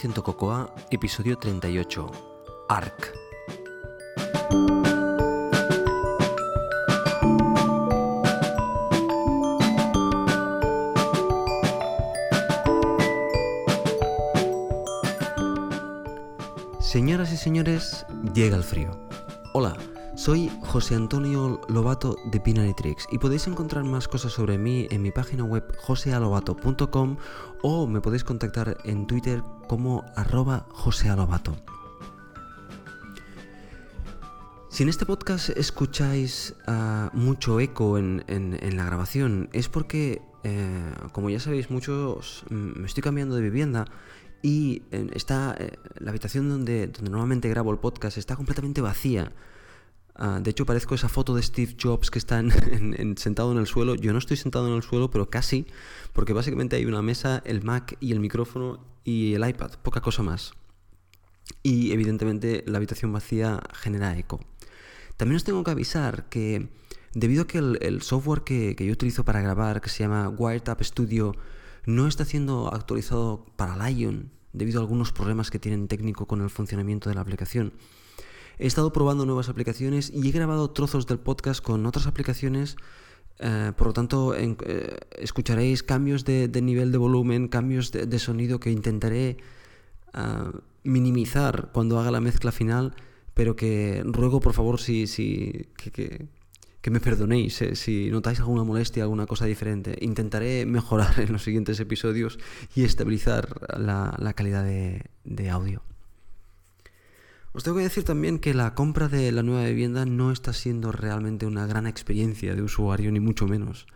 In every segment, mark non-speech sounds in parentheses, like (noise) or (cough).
100% Cocoa, episodio 38, ARC. Señoras y señores, llega el frío. Hola, soy José Antonio Lobato de Pinary Tricks y podéis encontrar más cosas sobre mí en mi página web josealobato.com o me podéis contactar en Twitter como arroba josealobato. Si en este podcast escucháis ah, mucho eco en, la grabación, es porque, eh, como ya sabéis muchos, mm, me estoy cambiando de vivienda y está, eh, la habitación donde normalmente grabo el podcast está completamente vacía. Ah, de hecho, parezco esa foto de Steve Jobs que está (laughs) sentado en el suelo. Yo no estoy sentado en el suelo, pero casi, porque básicamente hay una mesa, el Mac y el micrófono y el iPad, poca cosa más. Y evidentemente la habitación vacía genera eco. También os tengo que avisar que debido a que el, software que, que, yo utilizo para grabar, que se llama Wiretap Studio, no está siendo actualizado para Lion, debido a algunos problemas que tienen técnico con el funcionamiento de la aplicación. He estado probando nuevas aplicaciones y he grabado trozos del podcast con otras aplicaciones. Eh, por lo tanto, eh, escucharéis cambios de, nivel de volumen, cambios de, sonido que intentaré ah, minimizar cuando haga la mezcla final, pero que ruego por favor si, si que, me perdonéis eh, si notáis alguna molestia, alguna cosa diferente. Intentaré mejorar (laughs) en los siguientes episodios y estabilizar la, calidad de audio. Os tengo que decir también que la compra de la nueva vivienda no está siendo realmente una gran experiencia de usuario, ni mucho menos.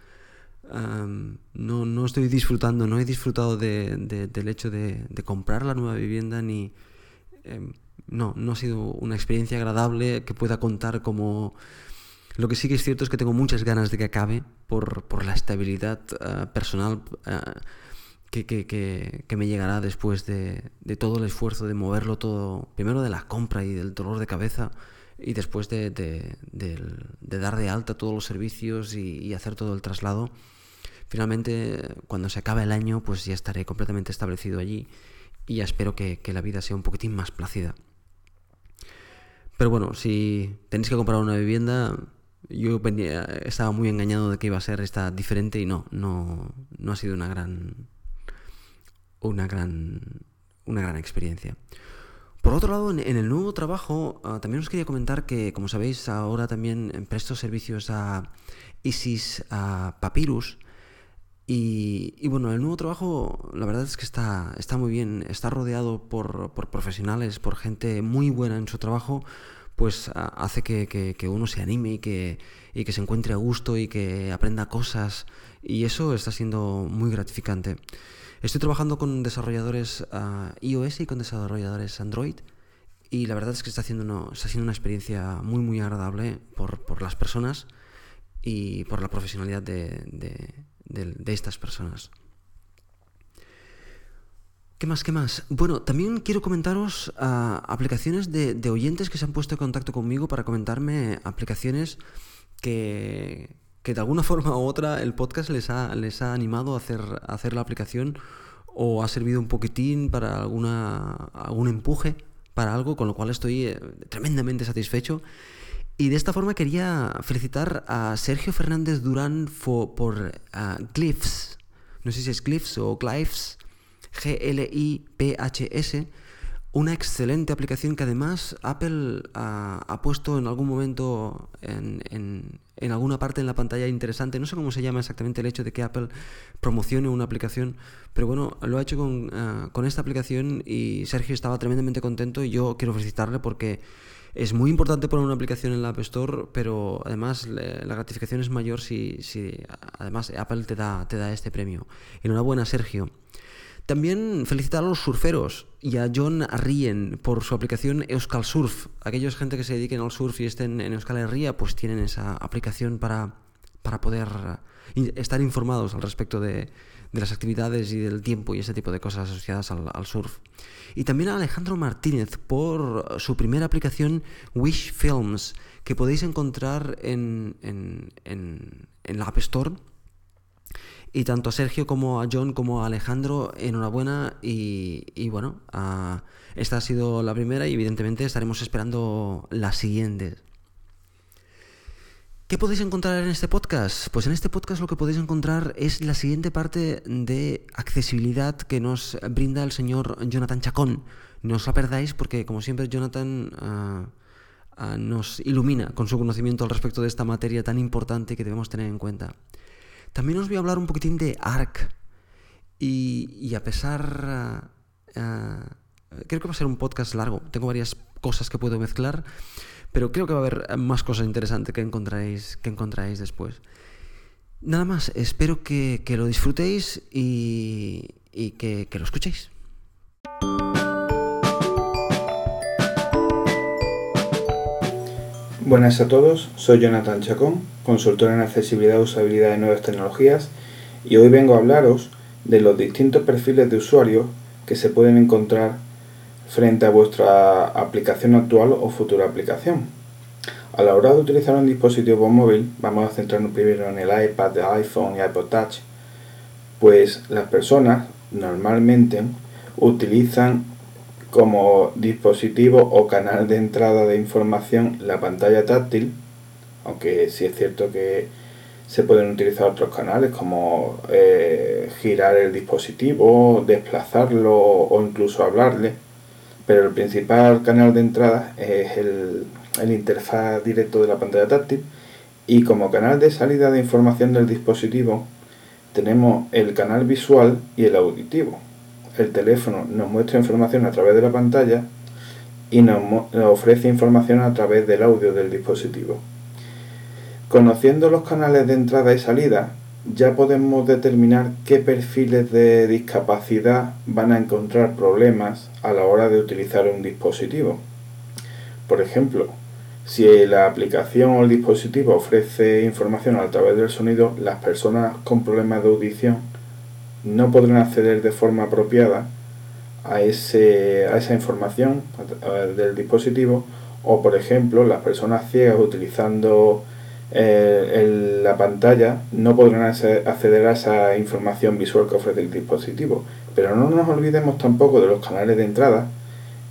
no, no, estoy disfrutando, no he disfrutado del hecho de, comprar la nueva vivienda, ni... Em, no, no ha sido una experiencia agradable que pueda contar como... Lo que sí que es cierto es que tengo muchas ganas de que acabe por, por la estabilidad ah, personal. Ah, que, me llegará después de, todo el esfuerzo de moverlo todo, primero de la compra y del dolor de cabeza, y después de, dar de alta todos los servicios y, hacer todo el traslado. Finalmente, cuando se acabe el año, pues ya estaré completamente establecido allí y ya espero que, la vida sea un poquitín más plácida. Pero bueno, si tenéis que comprar una vivienda, yo estaba muy engañado de que iba a ser esta diferente y no, no, no ha sido una gran una gran, una gran experiencia. Por otro lado, en, el nuevo trabajo, ah, también os quería comentar que, como sabéis, ahora también presto servicios a ISIS, a Papyrus. Y, y, bueno, el nuevo trabajo, la verdad es que está, está muy bien, está rodeado por, profesionales, por gente muy buena en su trabajo, pues ah, hace que, que, uno se anime y que, y que se encuentre a gusto y que aprenda cosas. Y eso está siendo muy gratificante. Estoy trabajando con desarrolladores ah, iOS y con desarrolladores Android y la verdad es que está haciendo, está una experiencia muy muy agradable por, las personas y por la profesionalidad de, estas personas. ¿Qué más? ¿Qué más? Bueno, también quiero comentaros ah, aplicaciones de, oyentes que se han puesto en contacto conmigo para comentarme aplicaciones que, que de alguna (laughs) forma u otra el podcast les ha, les ha animado a hacer, hacer la aplicación o ha servido un poquitín para alguna, algún empuje para algo, con lo cual estoy eh, tremendamente satisfecho. Y de esta forma quería felicitar a Sergio Fernández Durán por Glyphs. No sé si es Glyphs o Glyphs. G-L-I-P-H-S una excelente aplicación que además Apple ha, puesto en algún momento en, en, alguna parte en la pantalla interesante. No sé cómo se llama exactamente el hecho de que Apple promocione una aplicación, pero bueno, lo ha hecho con, ah, con esta aplicación y Sergio estaba tremendamente contento y yo quiero felicitarle porque es muy importante poner una aplicación en la App Store, pero además la gratificación es mayor si, si además Apple te da, te da este premio. Enhorabuena, Sergio. También felicitar a los surferos y a John Arrien por su aplicación Euskal Surf. Aquellos gente que se dediquen al surf y estén en Euskal Herria, pues tienen esa aplicación para, para poder eh, estar informados al respecto de, las actividades y del tiempo y ese tipo de cosas asociadas al, surf. Y también a Alejandro Martínez por su primera aplicación Wish Films, que podéis encontrar en, en, en, en la App Store Y tanto a Sergio como a John como a Alejandro, enhorabuena. Y, y bueno, esta ha sido la primera y evidentemente estaremos esperando las siguientes. ¿Qué podéis encontrar en este podcast? Pues en este podcast lo que podéis encontrar es la siguiente parte de accesibilidad que nos brinda el señor Jonathan Chacón. No os la perdáis porque, como siempre, Jonathan ah, ah, nos ilumina con su conocimiento al respecto de esta materia tan importante que debemos tener en cuenta. También os voy a hablar un poquitín de ARC. Y, a pesar... Ah, creo que va a ser un podcast largo. Tengo varias cosas que puedo mezclar pero creo que va a haber más cosas interesantes que encontráis, que encontráis después. Nada más, espero que, lo disfrutéis y, que, que lo escuchéis. Buenas a todos, soy Jonathan Chacón, consultor en accesibilidad y usabilidad de nuevas tecnologías y hoy vengo a hablaros de los distintos perfiles de usuarios que se pueden encontrar frente a vuestra aplicación actual o futura aplicación. A la hora de utilizar un dispositivo móvil, vamos a centrarnos primero en el iPad, el iPhone y iPod Touch, pues las personas normalmente utilizan como dispositivo o canal de entrada de información la pantalla táctil, aunque sí es cierto que se pueden utilizar otros canales como eh, girar el dispositivo, desplazarlo o incluso hablarle pero el principal canal de entrada es el, interfaz directo de la pantalla táctil y como canal de salida de información del dispositivo tenemos el canal visual y el auditivo. El teléfono nos muestra información a través de la pantalla y nos, ofrece información a través del audio del dispositivo. Conociendo los canales de entrada y salida, ya podemos determinar qué perfiles de discapacidad van a encontrar problemas a la hora de utilizar un dispositivo. Por ejemplo, si la aplicación o el dispositivo ofrece información a través del sonido, las personas con problemas de audición no podrán acceder de forma apropiada a, ese, a esa información del dispositivo o, por ejemplo, las personas ciegas utilizando eh, la pantalla no podrán acceder a esa información visual que ofrece el dispositivo. Pero no nos olvidemos tampoco de los canales de entrada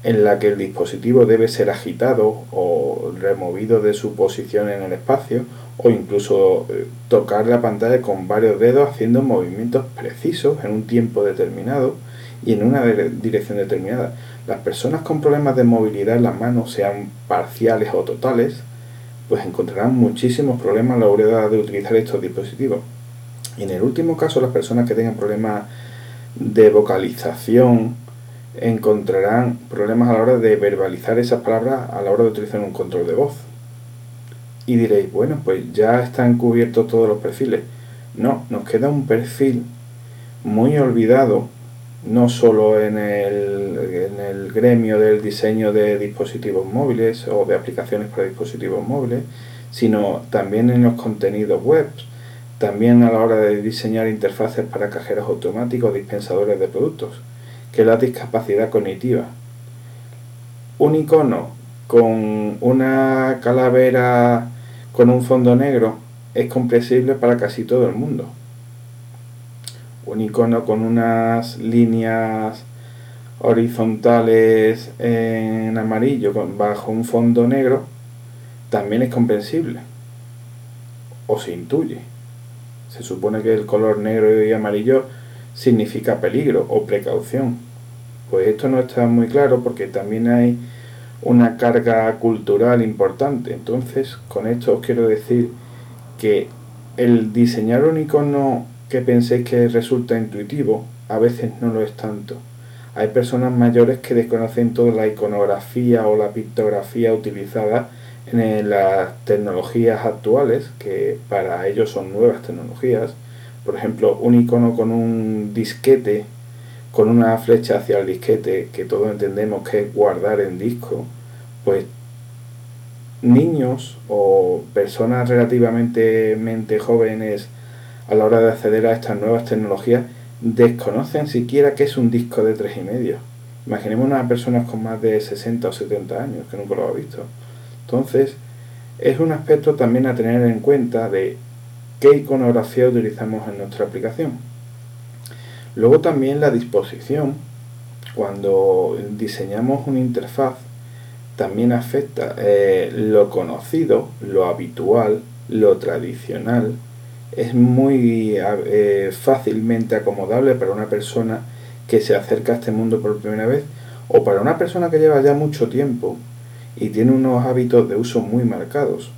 en la que el dispositivo debe ser agitado o removido de su posición en el espacio o incluso eh, tocar la pantalla con varios dedos haciendo movimientos precisos en un tiempo determinado y en una dirección determinada. Las personas con problemas de movilidad en las manos, sean parciales o totales, pues encontrarán muchísimos problemas a la hora de utilizar estos dispositivos. Y en el último caso, las personas que tengan problemas de vocalización encontrarán problemas a la hora de verbalizar esas palabras a la hora de utilizar un control de voz. Y diréis, bueno, pues ya están cubiertos todos los perfiles. No, nos queda un perfil muy olvidado no solo en el, en el gremio del diseño de dispositivos móviles o de aplicaciones para dispositivos móviles, sino también en los contenidos web, también a la hora de diseñar interfaces para cajeros automáticos, dispensadores de productos, que es la discapacidad cognitiva. Un icono con una calavera con un fondo negro es comprensible para casi todo el mundo un icono con unas líneas horizontales en amarillo bajo un fondo negro también es comprensible o se intuye. Se supone que el color negro y amarillo significa peligro o precaución. Pues esto no está muy claro porque también hay una carga cultural importante. Entonces, con esto os quiero decir que el diseñar un icono que penséis que resulta intuitivo, a veces no lo es tanto. Hay personas mayores que desconocen toda la iconografía o la pictografía utilizada en las tecnologías actuales, que para ellos son nuevas tecnologías. Por ejemplo, un icono con un disquete, con una flecha hacia el disquete, que todos entendemos que es guardar en disco, pues niños o personas relativamente jóvenes a la hora de acceder a estas nuevas tecnologías desconocen siquiera qué es un disco de 3,5. Imaginemos unas personas con más de 60 o 70 años que nunca lo ha visto. Entonces, es un aspecto también a tener en cuenta de qué iconografía utilizamos en nuestra aplicación. Luego también la disposición. Cuando diseñamos una interfaz, también afecta eh, lo conocido, lo habitual, lo tradicional. Es muy eh, fácilmente acomodable para una persona que se acerca a este mundo por primera vez o para una persona que lleva ya mucho tiempo y tiene unos hábitos de uso muy marcados.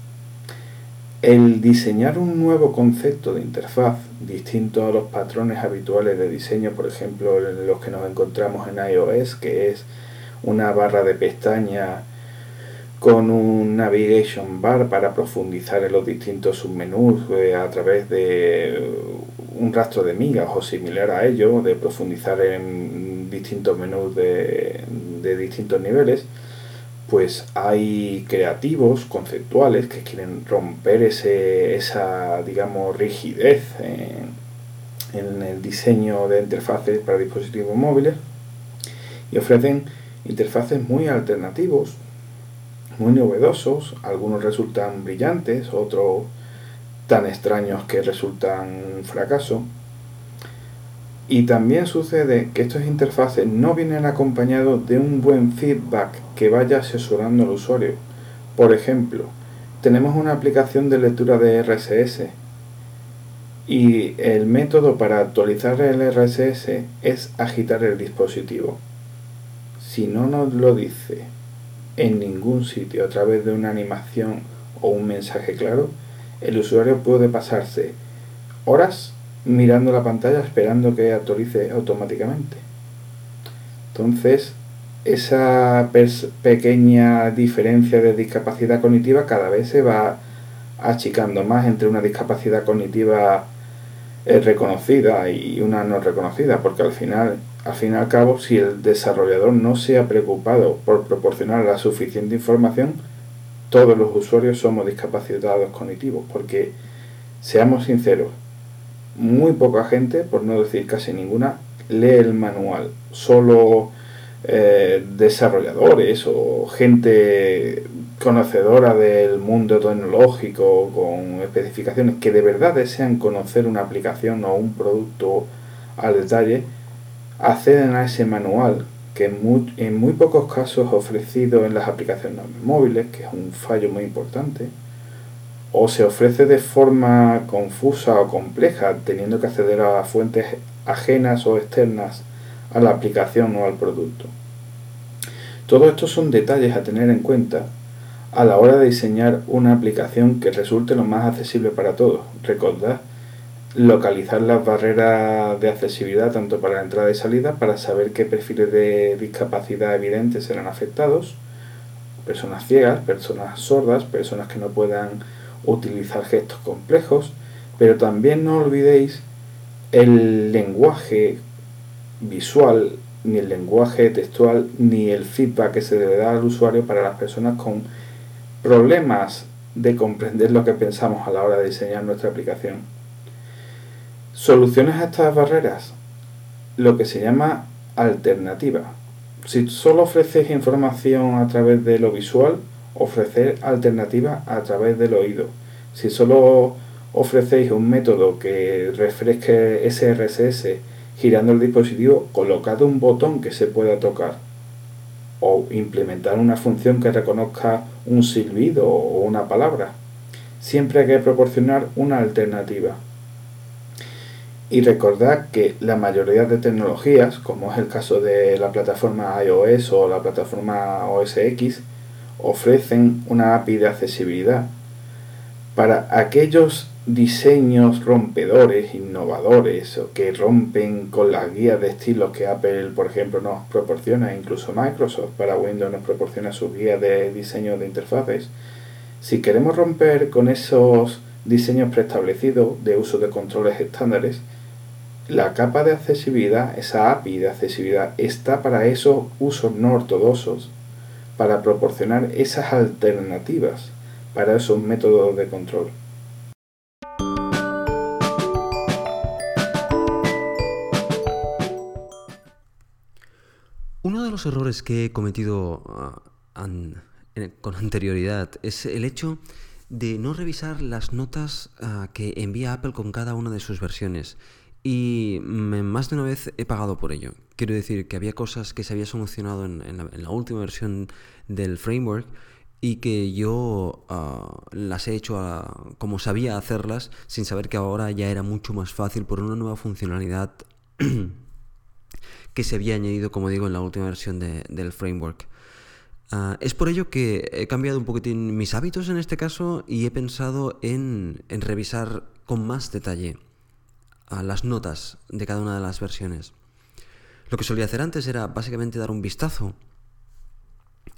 El diseñar un nuevo concepto de interfaz distinto a los patrones habituales de diseño, por ejemplo, los que nos encontramos en iOS, que es una barra de pestaña con un navigation bar para profundizar en los distintos submenús eh, a través de un rastro de migas o similar a ello, de profundizar en distintos menús de, de distintos niveles, pues hay creativos conceptuales que quieren romper ese, esa, digamos, rigidez en, en el diseño de interfaces para dispositivos móviles y ofrecen interfaces muy alternativos, muy novedosos, algunos resultan brillantes, otros tan extraños que resultan un fracaso. Y también sucede que estos interfaces no vienen acompañados de un buen feedback que vaya asesorando al usuario. Por ejemplo, tenemos una aplicación de lectura de RSS y el método para actualizar el RSS es agitar el dispositivo. Si no nos lo dice en ningún sitio a través de una animación o un mensaje claro, el usuario puede pasarse horas mirando la pantalla esperando que actualice automáticamente. Entonces, esa pequeña diferencia de discapacidad cognitiva cada vez se va achicando más entre una discapacidad cognitiva eh, reconocida y una no reconocida, porque al final, al fin y al cabo, si el desarrollador no se ha preocupado por proporcionar la suficiente información, todos los usuarios somos discapacitados cognitivos, porque seamos sinceros, muy poca gente, por no decir casi ninguna, lee el manual. Solo eh, desarrolladores o gente conocedora del mundo tecnológico con especificaciones que de verdad desean conocer una aplicación o un producto al detalle, acceden a ese manual que en muy, en muy pocos casos ofrecido en las aplicaciones móviles, que es un fallo muy importante, o se ofrece de forma confusa o compleja, teniendo que acceder a fuentes ajenas o externas a la aplicación o al producto. Todos estos son detalles a tener en cuenta a la hora de diseñar una aplicación que resulte lo más accesible para todos. Recordad localizar las barreras de accesibilidad tanto para la entrada y salida para saber qué perfiles de discapacidad evidentes serán afectados, personas ciegas, personas sordas, personas que no puedan utilizar gestos complejos, pero también no olvidéis el lenguaje visual, ni el lenguaje textual, ni el feedback que se debe dar al usuario para las personas con problemas de comprender lo que pensamos a la hora de diseñar nuestra aplicación. Soluciones a estas barreras. Lo que se llama alternativa. Si solo ofreces información a través de lo visual, ofrecer alternativa a través del oído. Si solo ofrecéis un método que refresque SRSS girando el dispositivo, colocad un botón que se pueda tocar o implementar una función que reconozca un silbido o una palabra. Siempre hay que proporcionar una alternativa. Y recordad que la mayoría de tecnologías, como es el caso de la plataforma iOS o la plataforma OS X, ofrecen una API de accesibilidad para aquellos diseños rompedores, innovadores o que rompen con las guías de estilos que Apple, por ejemplo, nos proporciona, incluso Microsoft para Windows nos proporciona sus guías de diseño de interfaces. Si queremos romper con esos diseños preestablecidos de uso de controles estándares, la capa de accesibilidad, esa API de accesibilidad, está para esos usos no ortodoxos, para proporcionar esas alternativas para esos métodos de control. Uno de los errores que he cometido ah, con anterioridad es el hecho de no revisar las notas ah, que envía Apple con cada una de sus versiones. Y más de una vez he pagado por ello. Quiero decir que había cosas que se había solucionado en, la, última versión del framework y que yo ah, las he hecho como sabía hacerlas sin saber que ahora ya era mucho más fácil por una nueva funcionalidad que se había añadido, como digo, en la última versión del framework. Ah, es por ello que he cambiado un poquitín mis hábitos en este caso y he pensado en, revisar con más detalle ah, las notas de cada una de las versiones. Lo que solía hacer antes era básicamente dar un vistazo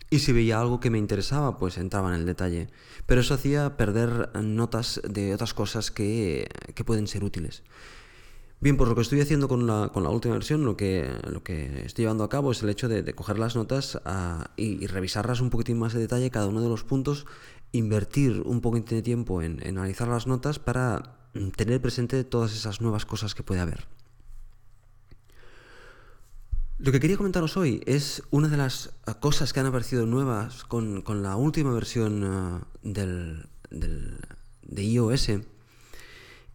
y si veía algo que me interesaba, pues entraba en el detalle. Pero eso hacía perder notas de otras cosas que, que pueden ser útiles. Bien, pues lo que estoy haciendo con la, con la última versión, lo que, lo que estoy llevando a cabo es el hecho de, coger las notas ah, y, revisarlas un poquitín más de detalle, cada uno de los puntos, invertir un poquitín de tiempo en, analizar las notas para tener presente todas esas nuevas cosas que puede haber. Lo que quería comentaros hoy es una de las ah, cosas que han aparecido nuevas con, la última versión del, del, de iOS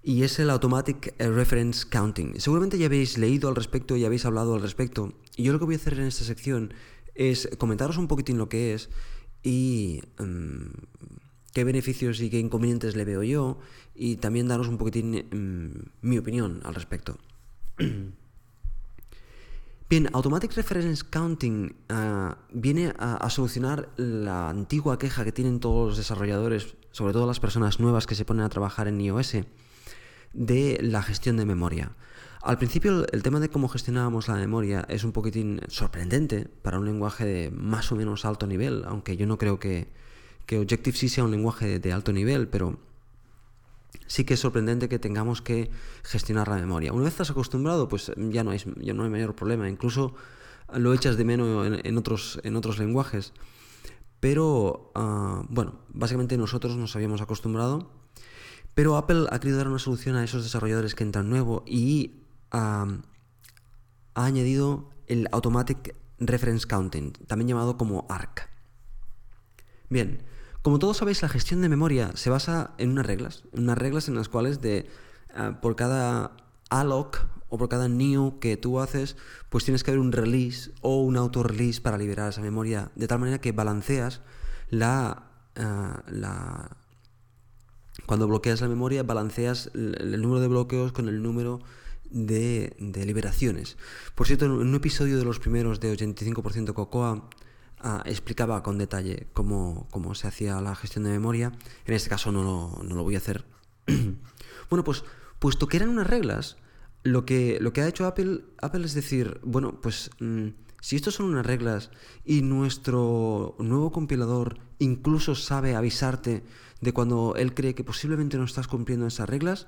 y es el Automatic Reference Counting. Seguramente ya habéis leído al respecto y habéis hablado al respecto. Y yo lo que voy a hacer en esta sección es comentaros un poquitín lo que es y mm, qué beneficios y qué inconvenientes le veo yo y también daros un poquitín mm, mi opinión al respecto. (clears throat) Bien, Automatic Reference Counting ah, viene a, solucionar la antigua queja que tienen todos los desarrolladores, sobre todo las personas nuevas que se ponen a trabajar en iOS, de la gestión de memoria. Al principio el tema de cómo gestionábamos la memoria es un poquitín sorprendente para un lenguaje de más o menos alto nivel, aunque yo no creo que, que Objective-C sea un lenguaje de, alto nivel, pero sí que es sorprendente que tengamos que gestionar la memoria. Una vez estás acostumbrado, pues ya no hay, ya no hay mayor problema, incluso lo echas de menos en, otros, en otros lenguajes. Pero ah, bueno, básicamente nosotros nos habíamos acostumbrado pero Apple ha querido dar una solución a esos desarrolladores que entran nuevo y ha añadido el Automatic Reference Counting, también llamado como ARC. Bien, como todos sabéis, la gestión de memoria se basa en unas reglas, unas reglas en las cuales de, ah, por cada alloc o por cada new que tú haces, pues tienes que haber un release o un auto-release para liberar esa memoria, de tal manera que balanceas la, ah, la cuando bloqueas la memoria, balanceas el, número de bloqueos con el número de, liberaciones. Por cierto, en un episodio de los primeros de 85% Cocoa explicaba con detalle cómo, se hacía la gestión de memoria. En este caso no lo, voy a hacer. (clears throat) bueno, pues puesto que eran unas reglas, lo que, lo que ha hecho Apple, Apple es decir, bueno, pues mm, si estos son unas reglas y nuestro nuevo compilador incluso sabe avisarte de cuando él cree que posiblemente no estás cumpliendo esas reglas,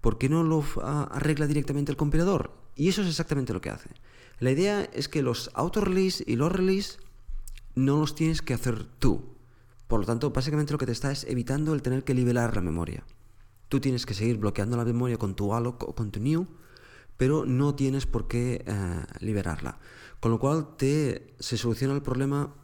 ¿por qué no lo arregla directamente el compilador? Y eso es exactamente lo que hace. La idea es que los auto-release y los release no los tienes que hacer tú. Por lo tanto, básicamente lo que te está es evitando el tener que nivelar la memoria. Tú tienes que seguir bloqueando la memoria con tu alloc o con tu new, pero no tienes por qué eh, liberarla. Con lo cual te, se soluciona el problema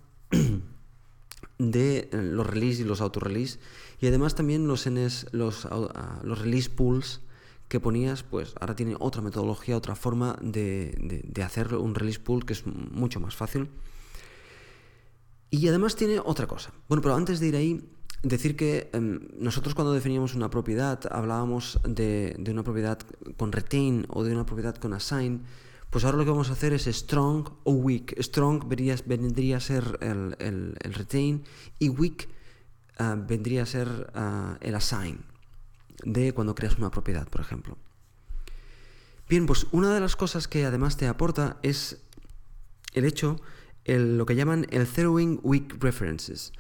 (clears throat) de eh, los release y los auto-release y además también los, NS, los, ah, los release pools que ponías, pues ahora tiene otra metodología, otra forma de, de, hacer un release pool que es mucho más fácil. Y además tiene otra cosa. Bueno, pero antes de ir ahí, decir que em, nosotros cuando definíamos una propiedad hablábamos de, de, una propiedad con retain o de una propiedad con assign. Pues ahora lo que vamos a hacer es strong o weak. Strong vendría, vendría a ser el, el, retain y weak Ah, vendría a ser ah, el assign de cuando creas una propiedad, por ejemplo. Bien, pues una de las cosas que además te aporta es el hecho, lo que llaman el zeroing weak references.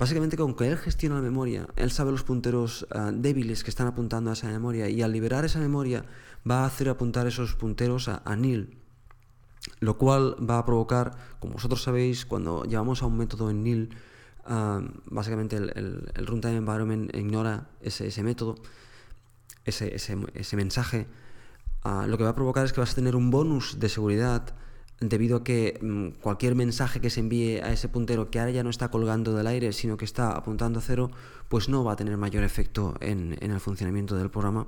Básicamente, con que él gestiona la memoria, él sabe los punteros ah, débiles que están apuntando a esa memoria y al liberar esa memoria va a hacer apuntar esos punteros a, nil. Lo cual va a provocar, como vosotros sabéis, cuando llevamos a un método en nil, básicamente el, runtime environment ignora ese, método, ese, mensaje. Ah, lo que va a provocar es que vas a tener un bonus de seguridad debido a que mm, cualquier mensaje que se envíe a ese puntero que ahora ya no está colgando del aire, sino que está apuntando a cero, pues no va a tener mayor efecto en, el funcionamiento del programa,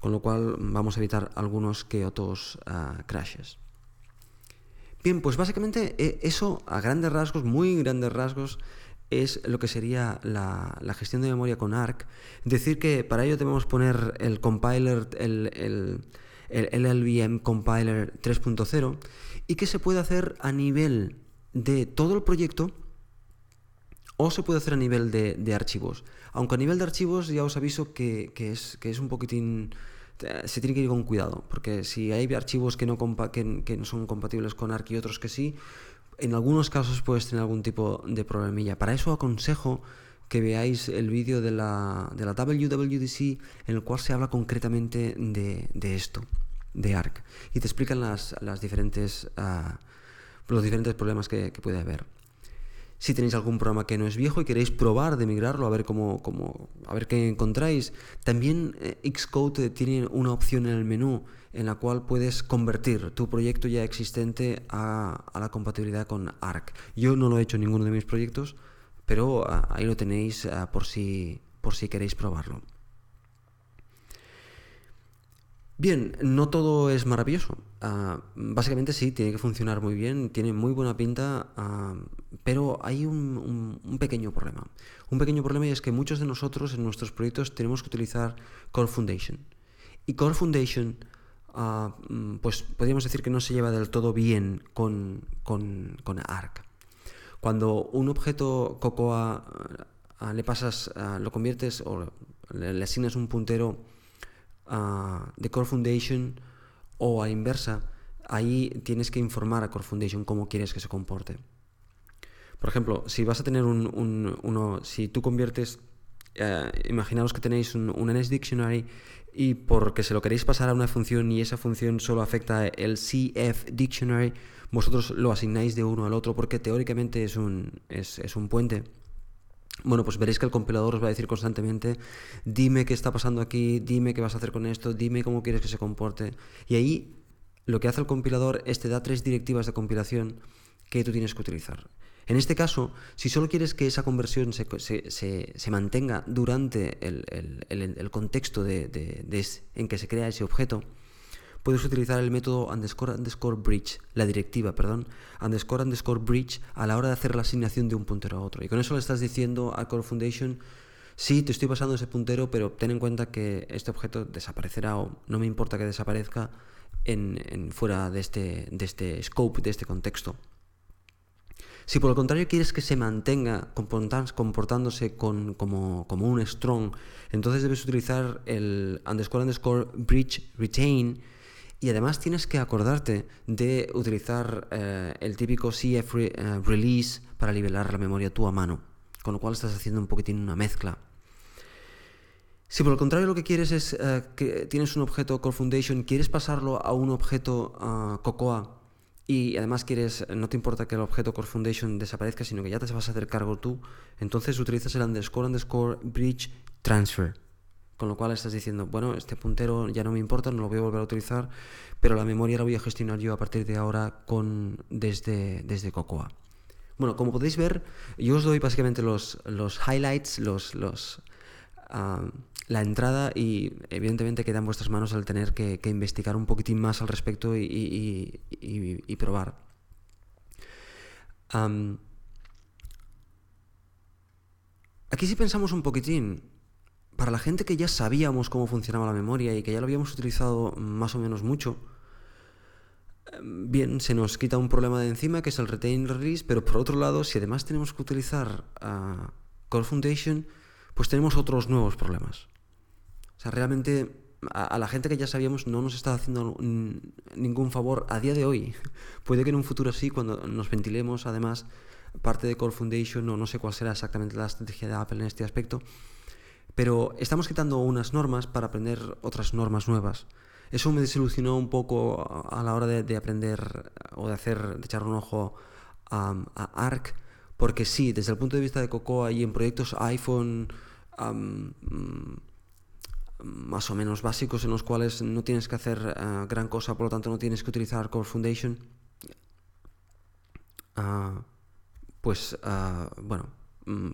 con lo cual vamos a evitar algunos que otros ah, crashes. Bien, pues básicamente eh, eso a grandes rasgos, muy grandes rasgos, es lo que sería la, gestión de memoria con ARC. Decir que para ello debemos poner el compiler, el, el, el LLVM compiler 3.0 y que se puede hacer a nivel de todo el proyecto o se puede hacer a nivel de, archivos. Aunque a nivel de archivos ya os aviso que, es, que es un poquitín... Se tiene que ir con cuidado, porque si hay archivos que no, que, que no son compatibles con ARC y otros que sí, en algunos casos puedes tener algún tipo de problemilla. Para eso aconsejo que veáis el vídeo de la, de la WWDC en el cual se habla concretamente de esto de ARC y te explican las, diferentes, ah, los diferentes problemas que, puede haber. Si tenéis algún programa que no es viejo y queréis probar de migrarlo, a ver cómo, cómo a ver qué encontráis, también eh, Xcode tiene una opción en el menú en la cual puedes convertir tu proyecto ya existente a, la compatibilidad con ARC. Yo no lo he hecho en ninguno de mis proyectos, pero ah, ahí lo tenéis ah, por, si, por si queréis probarlo. Bien, no todo es maravilloso. Ah, básicamente sí, tiene que funcionar muy bien, tiene muy buena pinta, ah, pero hay un, pequeño problema. Un pequeño problema y es que muchos de nosotros en nuestros proyectos tenemos que utilizar Core Foundation. Y Core Foundation, mm, pues podríamos decir que no se lleva del todo bien con, con, Arc. Cuando un objeto Cocoa le pasas, lo conviertes o le asignas un puntero de Core Foundation o a inversa, ahí tienes que informar a Core Foundation cómo quieres que se comporte. Por ejemplo, si vas a tener un, uno, si tú conviertes, eh, imaginaos que tenéis un, un, NS Dictionary y porque se lo queréis pasar a una función y esa función solo afecta el CF Dictionary, vosotros lo asignáis de uno al otro porque teóricamente es un, es, es un puente bueno, pues veréis que el compilador os va a decir constantemente, dime qué está pasando aquí, dime qué vas a hacer con esto, dime cómo quieres que se comporte. Y ahí lo que hace el compilador es te da tres directivas de compilación que tú tienes que utilizar. En este caso, si solo quieres que esa conversión se, mantenga durante el, contexto en que se crea ese objeto, puedes utilizar el método underscore underscore bridge, la directiva, perdón, underscore underscore bridge a la hora de hacer la asignación de un puntero a otro. Y con eso le estás diciendo a Core Foundation, sí, te estoy pasando ese puntero, pero ten en cuenta que este objeto desaparecerá o no me importa que desaparezca en, fuera de este, de este scope, de este contexto. Si por el contrario quieres que se mantenga comportándose como, como, un strong, entonces debes utilizar el underscore underscore bridge retain y además tienes que acordarte de utilizar eh, el típico CF eh, release para nivelar la memoria tú a mano, con lo cual estás haciendo un poquitín una mezcla. Si por el contrario lo que quieres es eh, que tienes un objeto Core Foundation, quieres pasarlo a un objeto Cocoa y además quieres, no te importa que el objeto Core Foundation desaparezca, sino que ya te vas a hacer cargo tú, entonces utilizas el underscore underscore bridge transfer. Con lo cual estás diciendo, bueno, este puntero ya no me importa, no lo voy a volver a utilizar, pero la memoria la voy a gestionar yo a partir de ahora con, desde, desde Cocoa. Bueno, como podéis ver, yo os doy básicamente los, los highlights, los, los, la entrada y evidentemente queda en vuestras manos el tener que, investigar un poquitín más al respecto y, y, probar. aquí si pensamos un poquitín, para la gente que ya sabíamos cómo funcionaba la memoria y que ya lo habíamos utilizado más o menos mucho, bien, se nos quita un problema de encima que es el retain release, pero por otro lado, si además tenemos que utilizar uh, Core Foundation, pues tenemos otros nuevos problemas. O sea, realmente a, la gente que ya sabíamos no nos está haciendo ningún favor a día de hoy. (laughs) Puede que en un futuro sí, cuando nos ventilemos además parte de Core Foundation, o no sé cuál será exactamente la estrategia de Apple en este aspecto, pero estamos quitando unas normas para aprender otras normas nuevas. Eso me desilusionó un poco a la hora de, aprender o de hacer, echar un ojo a, ARC, porque sí, desde el punto de vista de Cocoa y en proyectos iPhone mm, más o menos básicos en los cuales no tienes que hacer eh, gran cosa, por lo tanto no tienes que utilizar Core Foundation, ah, pues ah, bueno, mm,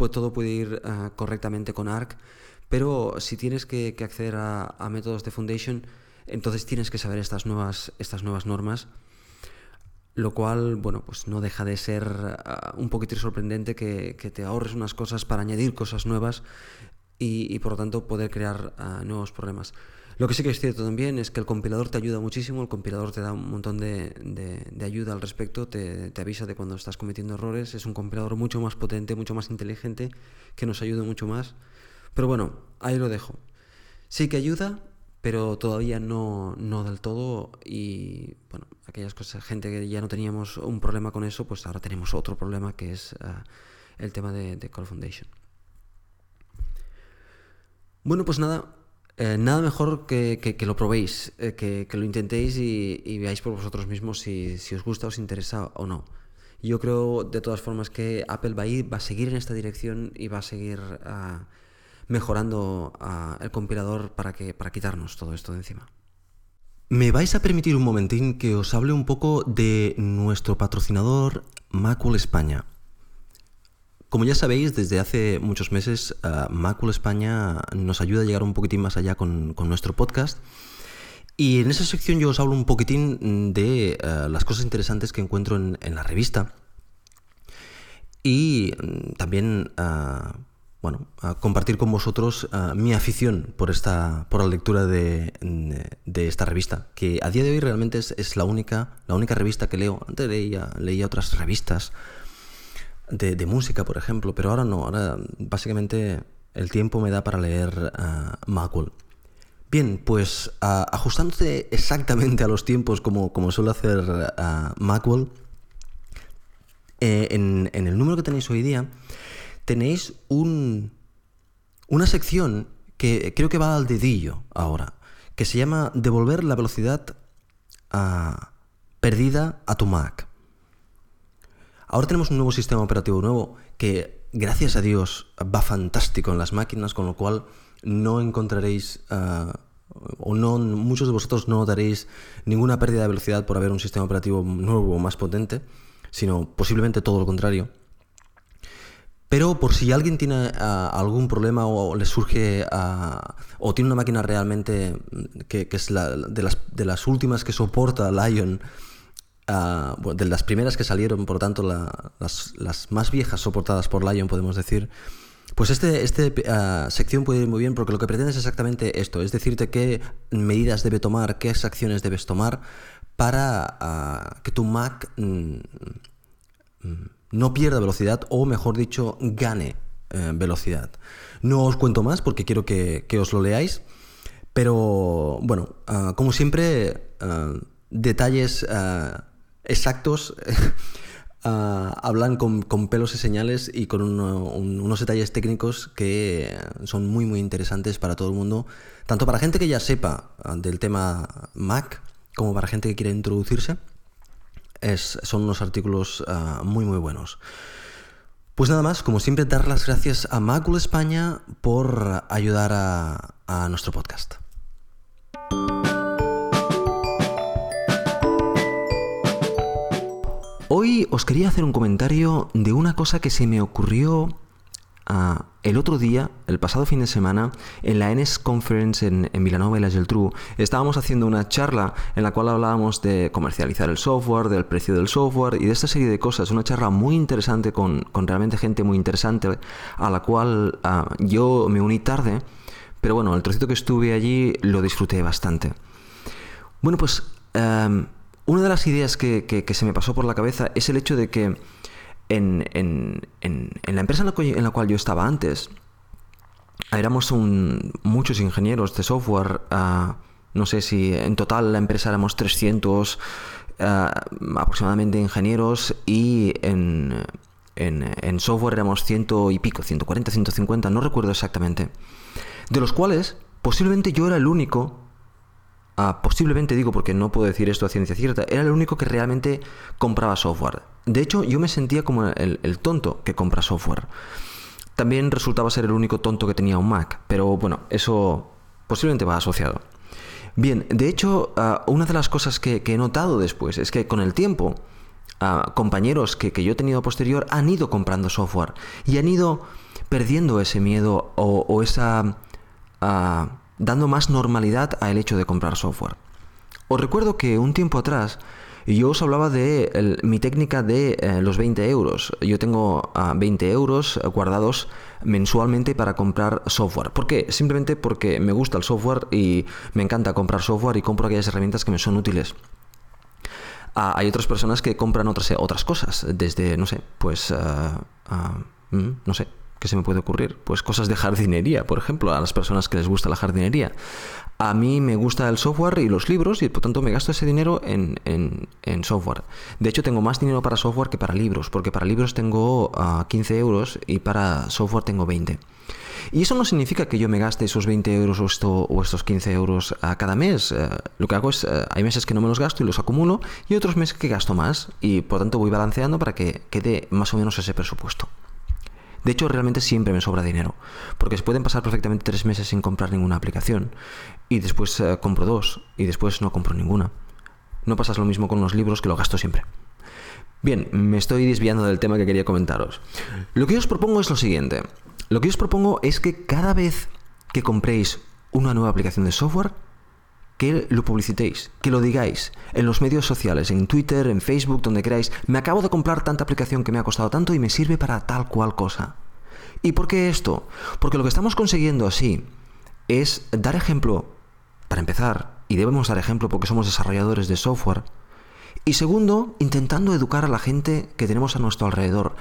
pues todo puede ir ah, correctamente con ARC, pero si tienes que, acceder a, métodos de Foundation, entonces tienes que saber estas nuevas, estas nuevas normas, lo cual, bueno, pues no deja de ser un poquito sorprendente que, te ahorres unas cosas para añadir cosas nuevas y, por lo tanto poder crear nuevos problemas. Lo que sí que es cierto también es que el compilador te ayuda muchísimo, el compilador te da un montón de, ayuda al respecto, te, avisa de cuando estás cometiendo errores, es un compilador mucho más potente, mucho más inteligente, que nos ayuda mucho más. Pero bueno, ahí lo dejo. Sí que ayuda, pero todavía no, no del todo y bueno, aquellas cosas, gente que ya no teníamos un problema con eso, pues ahora tenemos otro problema que es ah, el tema de, de Call Foundation. Bueno, pues nada, eh, nada mejor que, lo probéis, eh, que, lo intentéis y, veáis por vosotros mismos si, os gusta, os interesa o no. Yo creo de todas formas que Apple va a, ir, va a seguir en esta dirección y va a seguir ah, mejorando ah, el compilador para, que, para quitarnos todo esto de encima. Me vais a permitir un momentín que os hable un poco de nuestro patrocinador Macul España. Como ya sabéis, desde hace muchos meses uh, Macul España nos ayuda a llegar un poquitín más allá con, nuestro podcast. Y en esa sección yo os hablo un poquitín de uh, las cosas interesantes que encuentro en, la revista. Y mm, también, uh, bueno, compartir con vosotros mi afición por, esta, por la lectura de, esta revista, que a día de hoy realmente es, la, única, la única revista que leo. Antes leía, leía otras revistas de, música, por ejemplo, pero ahora no, ahora básicamente el tiempo me da para leer uh, Bien, pues uh, ajustándose exactamente a los tiempos como, como suele hacer uh, en, el número que tenéis hoy día tenéis un, una sección que creo que va al dedillo ahora, que se llama Devolver la velocidad perdida a tu Mac. Ahora tenemos un nuevo sistema operativo nuevo que, gracias a Dios, va fantástico en las máquinas, con lo cual no encontraréis... Ah, o no, muchos de vosotros no notaréis ninguna pérdida de velocidad por haber un sistema operativo nuevo o más potente, sino posiblemente todo lo contrario. Pero por si alguien tiene ah, algún problema o le surge ah, o tiene una máquina realmente que, es la, de, las, de, las, últimas que soporta Lion de las primeras que salieron, por tanto, las, más viejas soportadas por Lion, podemos decir, pues esta este, ah, sección puede ir muy bien porque lo que pretende es exactamente esto, es decirte qué medidas debe tomar, qué acciones debes tomar para ah, que tu Mac mm, mm, no pierda velocidad o, mejor dicho, gane eh, velocidad. No os cuento más porque quiero que, os lo leáis, pero bueno, ah, como siempre, detalles exactos. (laughs) Ah, hablan con, pelos y señales y con unos detalles técnicos que son muy muy interesantes para todo el mundo, tanto para gente que ya sepa ah, del tema Mac como para gente que quiere introducirse. Es, son unos artículos ah, muy muy buenos. Pues nada más, como siempre, dar las gracias a Macul España por ayudar a nuestro podcast. Hoy os quería hacer un comentario de una cosa que se me ocurrió ah, el otro día, el pasado fin de semana, en la NS Conference en, en Villanova y la. Estábamos haciendo una charla en la cual hablábamos de comercializar el software, del precio del software y de esta serie de cosas. Una charla muy interesante con, realmente gente muy interesante a la cual ah, yo me uní tarde. Pero bueno, el trocito que estuve allí lo disfruté bastante. Bueno, pues... Em, una de las ideas que, se me pasó por la cabeza es el hecho de que en, la empresa en la, cual, yo estaba antes, éramos muchos ingenieros de software, ah, no sé si en total la empresa éramos 300 ah, aproximadamente ingenieros y en, software éramos ciento y pico, 140, 150, no recuerdo exactamente. De los cuales posiblemente yo era el único Ah, posiblemente digo porque no puedo decir esto a ciencia cierta, era el único que realmente compraba software. De hecho, yo me sentía como el, tonto que compra software. También resultaba ser el único tonto que tenía un Mac, pero bueno, eso posiblemente va asociado. Bien, de hecho, ah, una de las cosas que, he notado después es que con el tiempo compañeros que, yo he tenido posterior han ido comprando software y han ido perdiendo ese miedo o, esa... dando más normalidad al hecho de comprar software. Os recuerdo que un tiempo atrás yo os hablaba de mi técnica de eh, los 20 euros. Yo tengo 20 ah, euros guardados mensualmente para comprar software. ¿Por qué? Simplemente porque me gusta el software y me encanta comprar software y compro aquellas herramientas que me son útiles. Ah, hay otras personas que compran otras, otras cosas, desde, no sé, pues, ah, mm, no sé, ¿qué se me puede ocurrir? Pues cosas de jardinería, por ejemplo, a las personas que les gusta la jardinería. A mí me gusta el software y los libros y por tanto me gasto ese dinero en, software. De hecho tengo más dinero para software que para libros, porque para libros tengo 15 euros y para software tengo 20. Y eso no significa que yo me gaste esos 20 euros o, o estos 15 euros a cada mes. Eh, lo que hago es, eh, hay meses que no me los gasto y los acumulo y otros meses que gasto más y por tanto voy balanceando para que quede más o menos ese presupuesto. De hecho, realmente siempre me sobra dinero, porque se pueden pasar perfectamente tres meses sin comprar ninguna aplicación y después eh, compro dos y después no compro ninguna. No pasa lo mismo con los libros que lo gasto siempre. Bien, me estoy desviando del tema que quería comentaros. Lo que os propongo es lo siguiente. Lo que os propongo es que cada vez que compréis una nueva aplicación de software, que lo publicitéis, que lo digáis en los medios sociales, en Twitter, en Facebook, donde queráis. Me acabo de comprar tanta aplicación que me ha costado tanto y me sirve para tal cual cosa. ¿Y por qué esto? Porque lo que estamos consiguiendo así es dar ejemplo, para empezar, y debemos dar ejemplo porque somos desarrolladores de software, y segundo, intentando educar a la gente que tenemos a nuestro alrededor,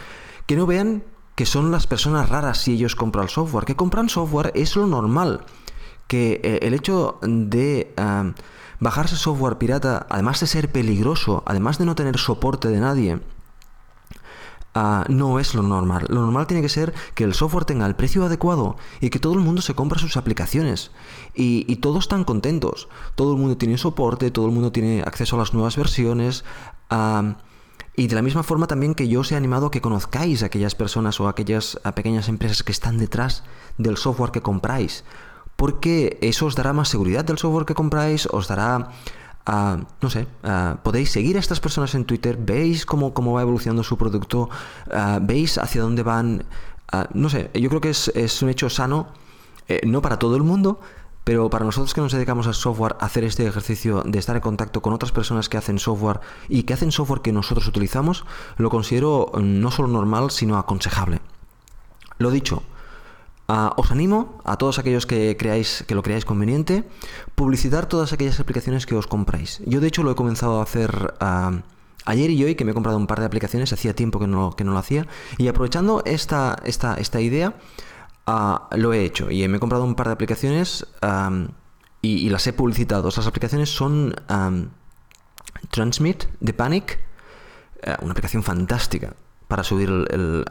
que no vean que son las personas raras si ellos compran software, que compran software es lo normal que eh, el hecho de bajarse software pirata, además de ser peligroso, además de no tener soporte de nadie, ah, no es lo normal. Lo normal tiene que ser que el software tenga el precio adecuado y que todo el mundo se compra sus aplicaciones. Y, todos están contentos. Todo el mundo tiene soporte, todo el mundo tiene acceso a las nuevas versiones. Y de la misma forma también que yo os he animado a que conozcáis a aquellas personas o aquellas pequeñas empresas que están detrás del software que compráis porque eso os dará más seguridad del software que compráis, os dará... Uh, no sé, uh, podéis seguir a estas personas en Twitter, veis cómo, cómo va evolucionando su producto, uh, veis hacia dónde van, no sé, yo creo que es, es un hecho sano, eh, no para todo el mundo, pero para nosotros que nos dedicamos al software, hacer este ejercicio de estar en contacto con otras personas que hacen software y que hacen software que nosotros utilizamos, lo considero no solo normal, sino aconsejable. Lo dicho, Os animo a todos aquellos que creáis que lo creáis conveniente, publicitar todas aquellas aplicaciones que os compráis. Yo de hecho lo he comenzado a hacer ah, ayer y hoy, que me he comprado un par de aplicaciones, hacía tiempo que no, que no lo hacía, y aprovechando esta, esta, esta idea, ah, lo he hecho. Y me he comprado un par de aplicaciones y, las he publicitado. Esas aplicaciones son Transmit de Panic, eh, una aplicación fantástica para subir el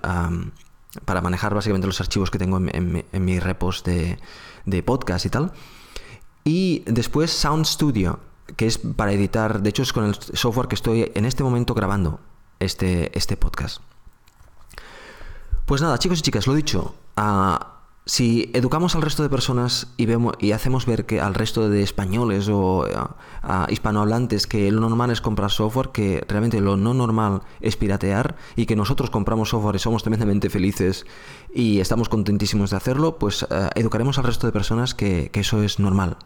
para manejar básicamente los archivos que tengo en, mis repos de, podcast y tal. Y después Sound Studio, que es para editar, de hecho es con el software que estoy en este momento grabando este, este podcast. Pues nada, chicos y chicas, lo dicho, si educamos al resto de personas y, vemos, y hacemos ver que al resto de españoles o a, hispanohablantes que lo normal es comprar software, que realmente lo no normal es piratear y que nosotros compramos software y somos tremendamente felices y estamos contentísimos de hacerlo, pues eh, educaremos al resto de personas que eso es normal.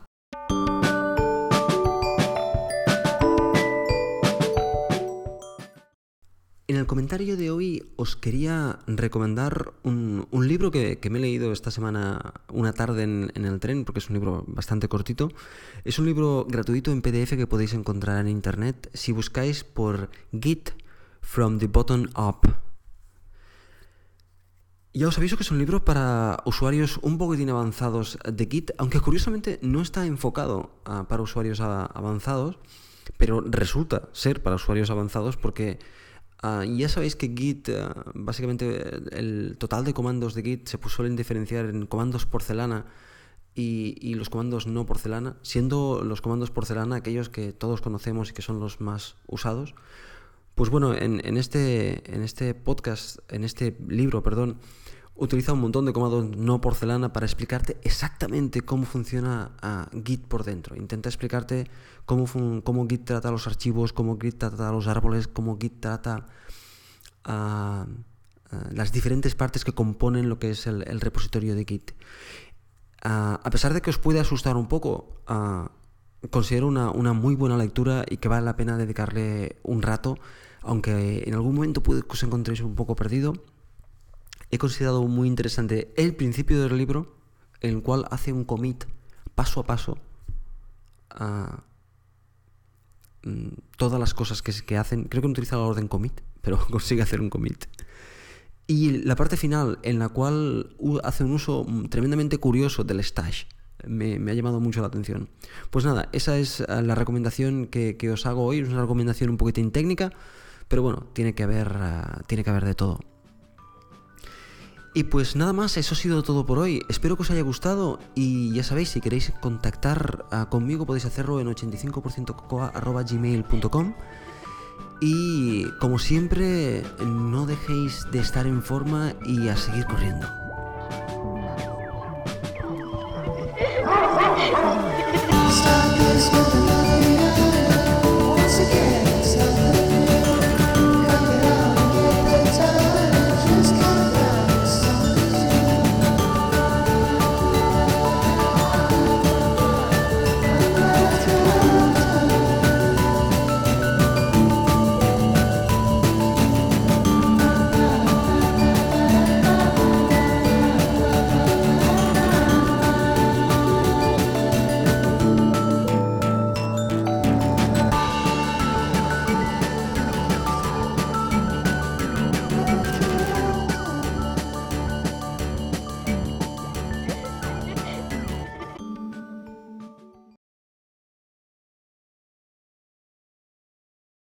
En el comentario de hoy os quería recomendar un, libro que, me he leído esta semana una tarde en, el tren, porque es un libro bastante cortito. Es un libro gratuito en PDF que podéis encontrar en internet si buscáis por Git from the Bottom Up. Ya os aviso que es un libro para usuarios un poquitín avanzados de Git, aunque curiosamente no está enfocado para usuarios avanzados, pero resulta ser para usuarios avanzados porque Ah, ya sabéis que Git, ah, básicamente el total de comandos de Git se suelen diferenciar en comandos porcelana y, los comandos no porcelana, siendo los comandos porcelana aquellos que todos conocemos y que son los más usados. Pues bueno, en, este, en este podcast, en este libro, perdón, utiliza un montón de comandos no porcelana para explicarte exactamente cómo funciona ah, Git por dentro. Intenta explicarte cómo, Git trata los archivos, cómo Git trata los árboles, cómo Git trata ah, ah, las diferentes partes que componen lo que es el, repositorio de Git. a pesar de que os puede asustar un poco, considero una, muy buena lectura y que vale la pena dedicarle un rato, aunque en algún momento os encontréis un poco perdido he considerado muy interesante el principio del libro, en el cual hace un commit paso a paso a mm, todas las cosas que, hacen. Creo que no utiliza la orden commit, pero (laughs) consigue hacer un commit. Y la parte final, en la cual hace un uso tremendamente curioso del stash. Me, ha llamado mucho la atención. Pues nada, esa es eh, la recomendación que, os hago hoy. Es una recomendación un poquitín técnica, pero bueno, tiene que haber, eh, tiene que haber de todo. Y pues nada más, eso ha sido todo por hoy. Espero que os haya gustado y ya sabéis, si queréis contactar ah, conmigo podéis hacerlo en 85%cocoa.gmail.com Y como siempre, no dejéis de estar en forma y a seguir corriendo.